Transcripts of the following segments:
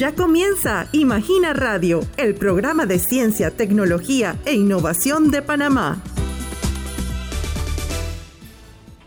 Ya comienza Imagina Radio, el programa de ciencia, tecnología e innovación de Panamá.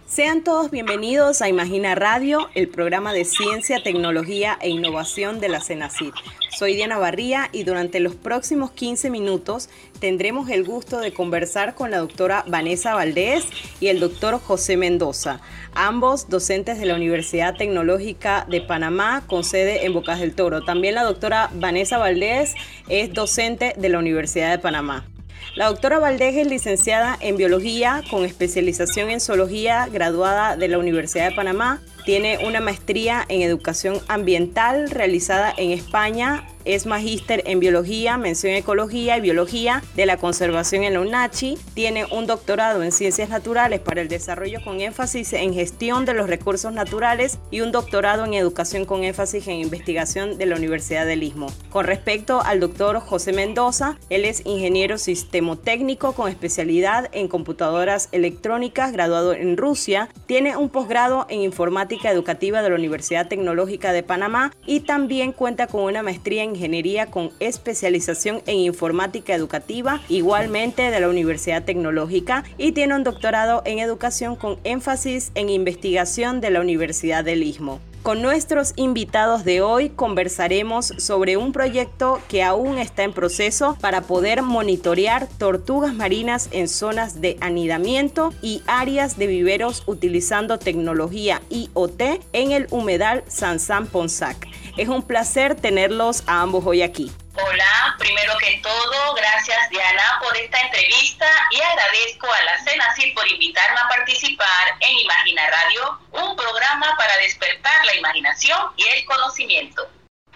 Sean todos bienvenidos a Imagina Radio, el programa de ciencia, tecnología e innovación de la CENACID. Soy Diana Barría y durante los próximos 15 minutos tendremos el gusto de conversar con la doctora Vanessa Valdés y el doctor José Mendoza, ambos docentes de la Universidad Tecnológica de Panamá con sede en Bocas del Toro. También la doctora Vanessa Valdés es docente de la Universidad de Panamá. La doctora Valdés es licenciada en biología con especialización en zoología, graduada de la Universidad de Panamá. Tiene una maestría en educación ambiental realizada en España es magíster en biología, mención ecología y biología de la conservación en la UNACHI. Tiene un doctorado en ciencias naturales para el desarrollo con énfasis en gestión de los recursos naturales y un doctorado en educación con énfasis en investigación de la Universidad del Istmo. Con respecto al doctor José Mendoza, él es ingeniero sistemotécnico con especialidad en computadoras electrónicas, graduado en Rusia. Tiene un posgrado en informática educativa de la Universidad Tecnológica de Panamá y también cuenta con una maestría en Ingeniería con especialización en Informática Educativa, igualmente de la Universidad Tecnológica, y tiene un doctorado en Educación con énfasis en Investigación de la Universidad del Istmo. Con nuestros invitados de hoy conversaremos sobre un proyecto que aún está en proceso para poder monitorear tortugas marinas en zonas de anidamiento y áreas de viveros utilizando tecnología IoT en el humedal Sansan Ponsac. Es un placer tenerlos a ambos hoy aquí. Hola, primero que todo, gracias Diana por esta entrevista y agradezco a la CENACIR por invitarme a participar en Imagina Radio, un programa para despertar la imaginación y el conocimiento.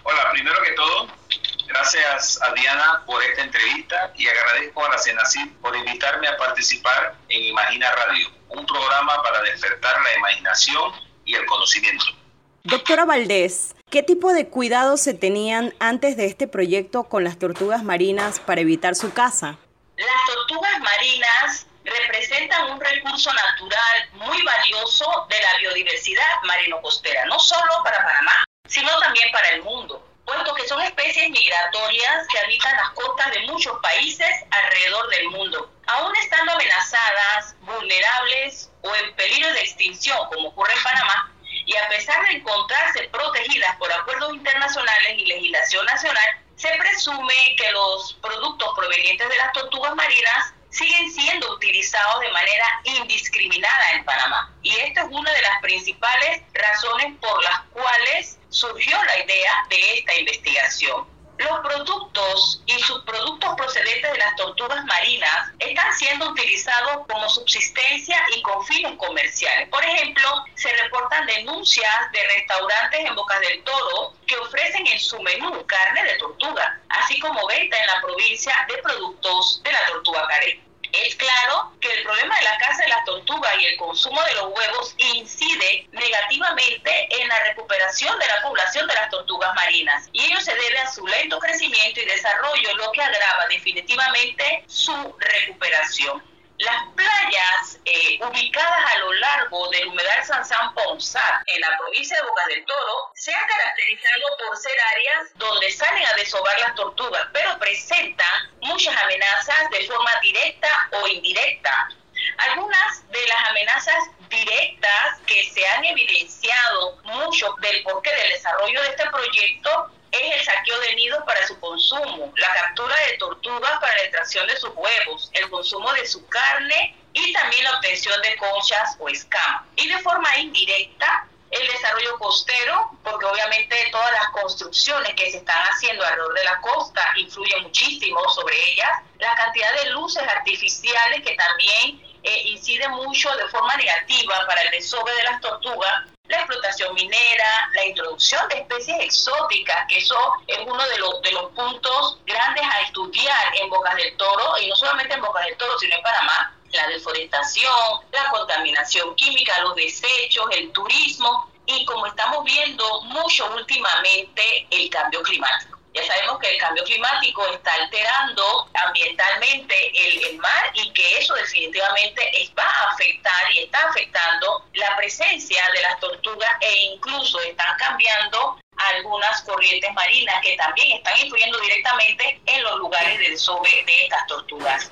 Hola, primero que todo, gracias a Diana por esta entrevista y agradezco a la CENACIR por invitarme a participar en Imagina Radio, un programa para despertar la imaginación y el conocimiento. Doctora Valdés, ¿qué tipo de cuidados se tenían antes de este proyecto con las tortugas marinas para evitar su caza? Las tortugas marinas representan un recurso natural muy valioso de la biodiversidad marino-costera, no solo para Panamá, sino también para el mundo, puesto que son especies migratorias que habitan las costas de muchos países alrededor del mundo, aún estando amenazadas, vulnerables o en peligro de extinción, como ocurre en Panamá y a pesar de encontrarse protegidas por acuerdos internacionales y legislación nacional, se presume que los productos provenientes de las tortugas marinas siguen siendo utilizados de manera indiscriminada en Panamá. Y esta es una de las principales razones por las cuales surgió la idea de esta investigación. Los productos y subproductos procedentes de las tortugas marinas están siendo utilizados como subsistencia y con fines comerciales. Por ejemplo, se reportan denuncias de restaurantes en Bocas del Toro que ofrecen en su menú carne de tortuga, así como venta en la provincia de productos de la tortuga carey. Es claro problema de la caza de las tortugas y el consumo de los huevos incide negativamente en la recuperación de la población de las tortugas marinas y ello se debe a su lento crecimiento y desarrollo, lo que agrava definitivamente su recuperación. Las playas eh, ubicadas a lo largo del humedal San San Ponsat, en la provincia de Bocas del Toro, se han caracterizado por ser áreas donde salen a desovar las tortugas, pero presentan muchas amenazas de forma directa o indirecta. Algunas de las amenazas directas que se han evidenciado mucho del porqué del desarrollo de este proyecto es el saqueo de nidos para su consumo, la captura de tortugas para la extracción de sus huevos, el consumo de su carne y también la obtención de conchas o escamas. Y de forma indirecta, el desarrollo costero, porque obviamente todas las construcciones que se están haciendo alrededor de la costa influyen muchísimo sobre ellas, la cantidad de luces artificiales que también eh, incide mucho de forma negativa para el desove de las tortugas la explotación minera, la introducción de especies exóticas, que eso es uno de los, de los puntos grandes a estudiar en Bocas del Toro, y no solamente en Bocas del Toro, sino en Panamá, la deforestación, la contaminación química, los desechos, el turismo, y como estamos viendo mucho últimamente, el cambio climático. Ya sabemos que el cambio climático está alterando ambientalmente el, mar y que definitivamente va a afectar y está afectando la presencia de las tortugas e incluso están cambiando algunas corrientes marinas que también están influyendo directamente en los lugares del desove de estas tortugas.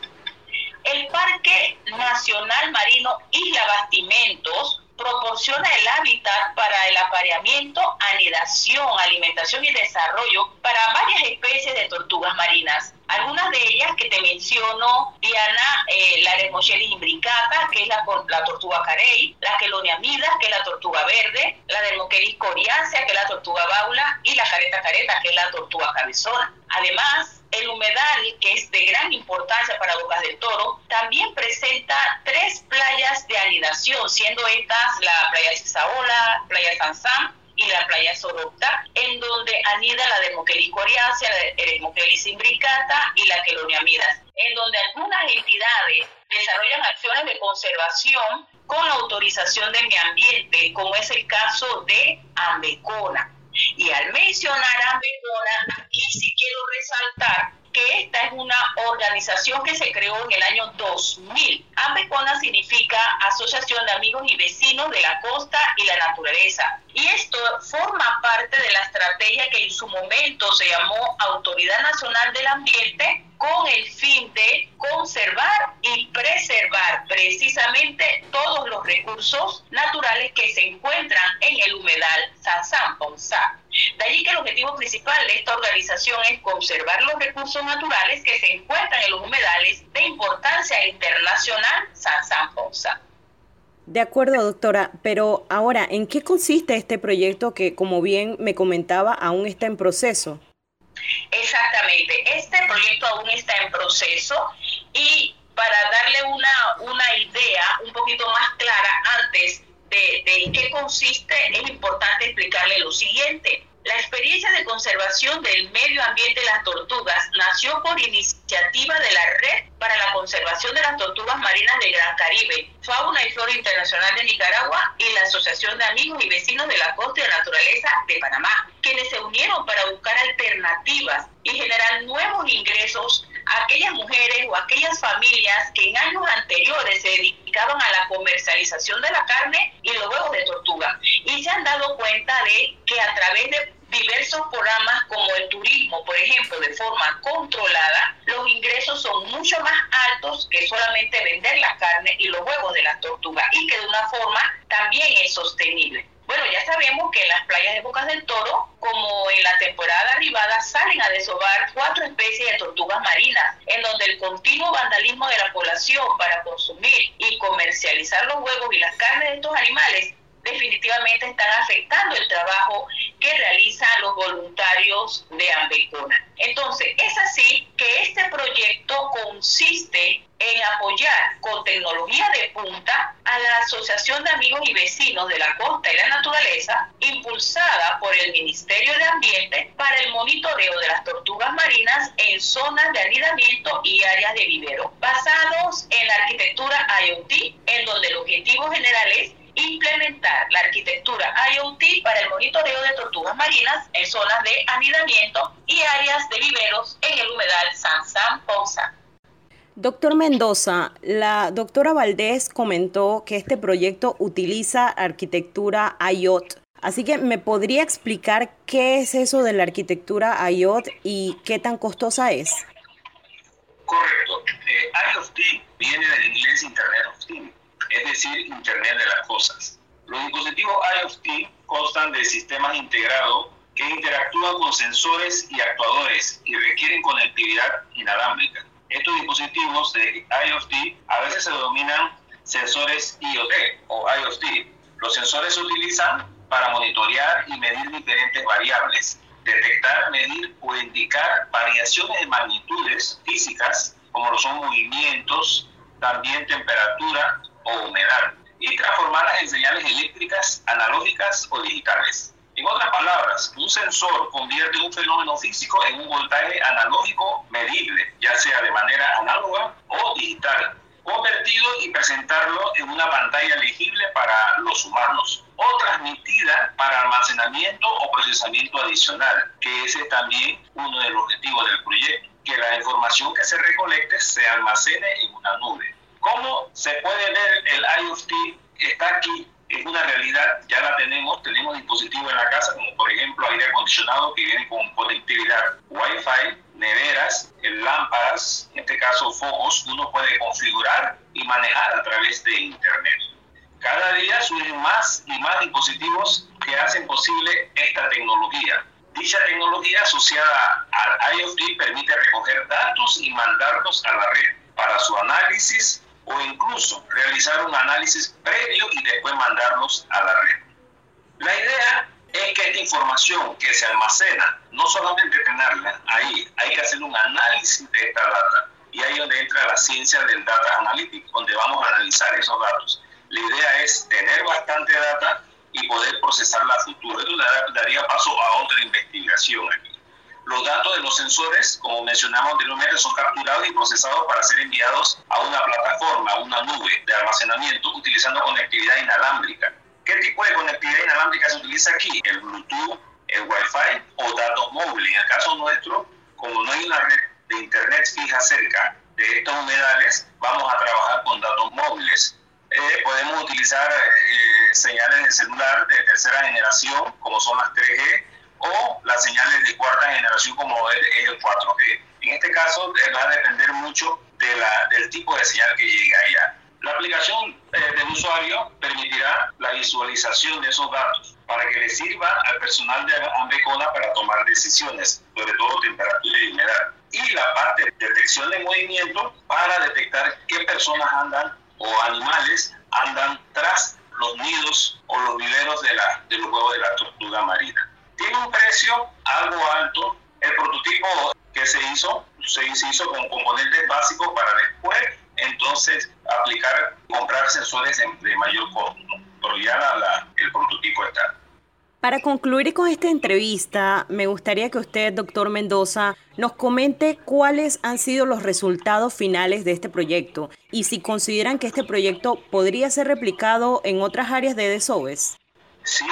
El Parque Nacional Marino Isla Bastimentos proporciona el hábitat para el apareamiento, anidación, alimentación y desarrollo para varias especies de tortugas marinas. Algunas de ellas que te menciono, Diana, eh, la Dermochellis imbricata, que es la, la tortuga carey, la Queloniamida, que es la tortuga verde, la Dermochelis coriacea, que es la tortuga baula, y la careta careta, que es la tortuga cabezona. Además, el humedal, que es de gran importancia para Bocas del Toro, también presenta tres playas de anidación, siendo estas la playa Cisaola, playa San Sam y la playa Sorocta, en donde anida la Dermochelis coriacea, la Dermochelis imbricata y la Queloniamidas, en donde algunas entidades desarrollan acciones de conservación con la autorización de mi ambiente, como es el caso de Ambecona. Y al mencionar Ambecona, aquí sí quiero resaltar que esta es una organización que se creó en el año 2000. Ambecona significa Asociación de Amigos y Vecinos de la Costa y la Naturaleza. Y esto forma parte de la estrategia que en su momento se llamó Autoridad Nacional del Ambiente con el fin de conservar y preservar precisamente todos los recursos naturales que se encuentran en el humedal Sansán Ponzá. De allí que el objetivo principal de esta organización es conservar los recursos naturales que se encuentran en los humedales de importancia internacional Sansán Ponzá. De acuerdo, doctora, pero ahora, ¿en qué consiste este proyecto que, como bien me comentaba, aún está en proceso? Exactamente, este proyecto aún está en proceso y para darle una, una idea un poquito más clara antes de, de en qué consiste, es importante explicarle lo siguiente. La experiencia de conservación del medio ambiente de las tortugas nació por iniciativa de la Red para la Conservación de las Tortugas Marinas del Gran Caribe, Fauna y Flora Internacional de Nicaragua y la Asociación de Amigos y Vecinos de la Costa y Naturaleza de Panamá, quienes se unieron para buscar alternativas y generar nuevos ingresos aquellas mujeres o aquellas familias que en años anteriores se dedicaban a la comercialización de la carne y los huevos de tortuga y se han dado cuenta de que a través de diversos programas como el turismo, por ejemplo, de forma controlada, los ingresos son mucho más altos que solamente vender la carne y los huevos de la tortuga y que de una forma también es sostenible. Bueno, ya sabemos que en las playas de Bocas del Toro, como en la temporada salen a desovar cuatro especies de tortugas marinas, en donde el continuo vandalismo de la población para consumir y comercializar los huevos y las carnes de estos animales definitivamente están afectando el trabajo que realizan los voluntarios de Ambecona. Entonces, es así que este proyecto consiste en apoyar con tecnología de punta a la Asociación de Amigos y Vecinos de la Costa y la Naturaleza, impulsada por el Ministerio de Ambiente para el monitoreo de las tortugas marinas en zonas de anidamiento y áreas de vivero, basados en la arquitectura IoT, en donde el objetivo general es implementar la arquitectura IoT para el monitoreo de tortugas marinas en zonas de anidamiento y áreas de viveros en el humedal San San Ponza. Doctor Mendoza, la doctora Valdés comentó que este proyecto utiliza arquitectura IoT. Así que, ¿me podría explicar qué es eso de la arquitectura IoT y qué tan costosa es? Correcto. Eh, IoT viene del inglés Internet of Things es decir, Internet de las Cosas. Los dispositivos IoT constan de sistemas integrados que interactúan con sensores y actuadores y requieren conectividad inalámbrica. Estos dispositivos de IoT a veces se denominan sensores IoT o IoT. Los sensores se utilizan para monitorear y medir diferentes variables, detectar, medir o indicar variaciones de magnitudes físicas, como lo son movimientos, también temperatura, o humedad y transformarlas en señales eléctricas, analógicas o digitales. En otras palabras, un sensor convierte un fenómeno físico en un voltaje analógico medible, ya sea de manera análoga o digital, convertido y presentarlo en una pantalla legible para los humanos, o transmitida para almacenamiento o procesamiento adicional, que ese es también uno de los objetivos del proyecto, que la información que se recolecte se almacene en una nube. ¿Cómo se puede ver el IoT? Está aquí es una realidad, ya la tenemos, tenemos dispositivos en la casa, como por ejemplo aire acondicionado que viene con conectividad Wi-Fi, neveras, lámparas, en este caso focos, uno puede configurar y manejar a través de Internet. Cada día surgen más y más dispositivos que hacen posible esta tecnología. Dicha tecnología asociada al IoT permite recoger datos y mandarlos a la red para su análisis o incluso realizar un análisis previo y después mandarlos a la red. La idea es que esta información que se almacena, no solamente tenerla ahí, hay que hacer un análisis de esta data. Y ahí es donde entra la ciencia del data analytics, donde vamos a analizar esos datos. La idea es tener bastante data y poder procesarla a futuro. Eso daría paso a otra investigación aquí. Los datos de los sensores, como mencionamos anteriormente, son capturados y procesados para ser enviados a una plataforma, a una nube de almacenamiento utilizando conectividad inalámbrica. ¿Qué tipo de conectividad inalámbrica se utiliza aquí? El Bluetooth, el Wi-Fi o datos móviles. En el caso nuestro, como no hay una red de Internet fija cerca de estos humedales, vamos a trabajar con datos móviles. Eh, podemos utilizar eh, señales de celular de tercera generación, como son las 3G, o las señales de cuarta generación como es el 4G. En este caso eh, va a depender mucho de la, del tipo de señal que llega allá. La aplicación eh, del usuario permitirá la visualización de esos datos para que le sirva al personal de Ambecona para tomar decisiones, sobre todo temperatura y humedad. Y la parte de detección de movimiento para detectar qué personas andan o animales andan tras los nidos o los viveros de, la, de los huevos de la tortuga marina. Tiene un precio algo alto. El prototipo que se hizo se, hizo con componentes básicos para después entonces aplicar, comprar sensores de mayor costo. Pero ya la, el prototipo está. Para concluir con esta entrevista, me gustaría que usted, doctor Mendoza, nos comente cuáles han sido los resultados finales de este proyecto y si consideran que este proyecto podría ser replicado en otras áreas de DESOBES. Sí,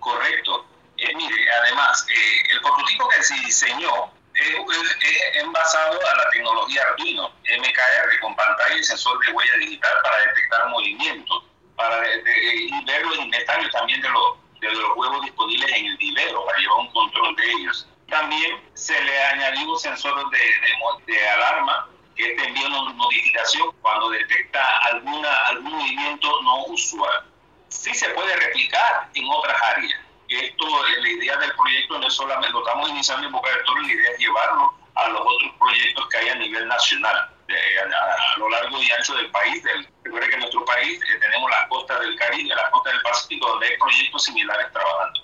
correcto. Eh, mire, además, eh, el prototipo que se diseñó es, basado a la tecnología Arduino MKR con pantalla y sensor de huella digital para detectar movimientos para y ver los inventarios también de los, de los huevos disponibles en el vivero para llevar un control de ellos. También se le añadió un sensor de alarma que te envía una notificación cuando detecta alguna, algún movimiento no usual. Sí se puede replicar en otras áreas esto, la idea del proyecto no es solamente, lo estamos iniciando en Boca del Toro, la idea es llevarlo a los otros proyectos que hay a nivel nacional, a, lo largo y ancho del país. Del, recuerde que en nuestro país eh, tenemos las costas del Caribe, las costas del Pacífico, donde hay proyectos similares trabajando.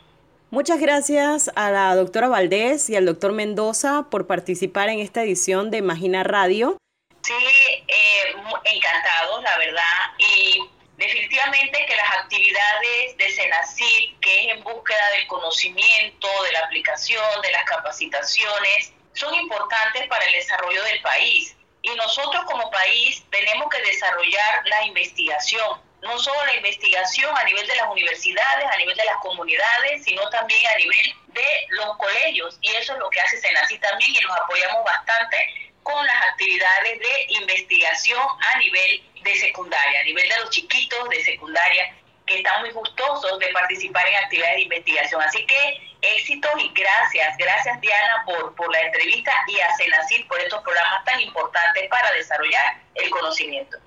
Muchas gracias a la doctora Valdés y al doctor Mendoza por participar en esta edición de Imagina Radio. Sí, eh, encantados, la verdad. Y Definitivamente que las actividades de Senacid, que es en búsqueda del conocimiento, de la aplicación, de las capacitaciones, son importantes para el desarrollo del país. Y nosotros como país tenemos que desarrollar la investigación, no solo la investigación a nivel de las universidades, a nivel de las comunidades, sino también a nivel de los colegios. Y eso es lo que hace Senacid también y nos apoyamos bastante con las actividades de investigación a nivel de secundaria, a nivel de los chiquitos de secundaria que están muy gustosos de participar en actividades de investigación. Así que éxitos y gracias, gracias Diana por, por la entrevista y a Senacid por estos programas tan importantes para desarrollar el conocimiento.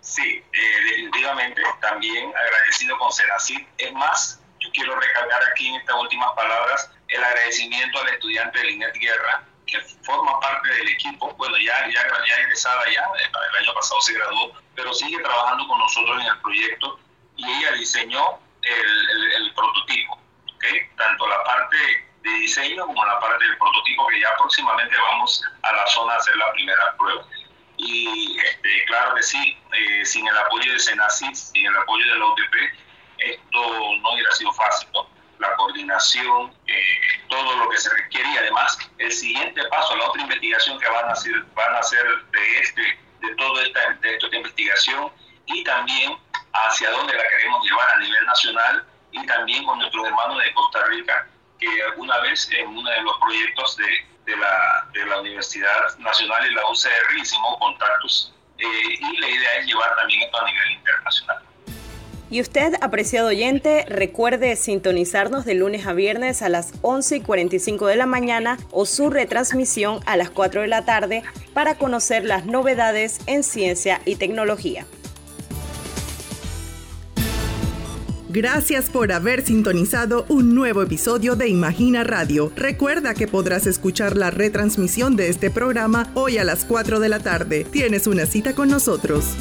Sí, eh, definitivamente, también agradecido con Senacid. Es más, yo quiero recalcar aquí en estas últimas palabras el agradecimiento al estudiante de Linet Guerra, que forma parte del equipo, bueno, ya, ya, ya egresada ya, el año pasado se graduó, pero sigue trabajando con nosotros en el proyecto y ella diseñó el, el, prototipo, ¿okay? tanto la parte de diseño como la parte del prototipo que ya próximamente vamos a la zona a hacer la primera prueba. Y este, claro que sí, eh, sin el apoyo de Senacid, sin el apoyo de la UTP, esto no hubiera sido fácil, ¿no? Coordinación, eh, todo lo que se requiere y además el siguiente paso, la otra investigación que van a hacer, van a hacer de, este, de toda esta, de esta investigación y también hacia dónde la queremos llevar a nivel nacional y también con nuestros hermanos de Costa Rica, que alguna vez en uno de los proyectos de, de, la, de la Universidad Nacional y la UCR hicimos contactos eh, y la idea es llevar también esto a nivel internacional. Y usted, apreciado oyente, recuerde sintonizarnos de lunes a viernes a las 11 y 45 de la mañana o su retransmisión a las 4 de la tarde para conocer las novedades en ciencia y tecnología. Gracias por haber sintonizado un nuevo episodio de Imagina Radio. Recuerda que podrás escuchar la retransmisión de este programa hoy a las 4 de la tarde. Tienes una cita con nosotros.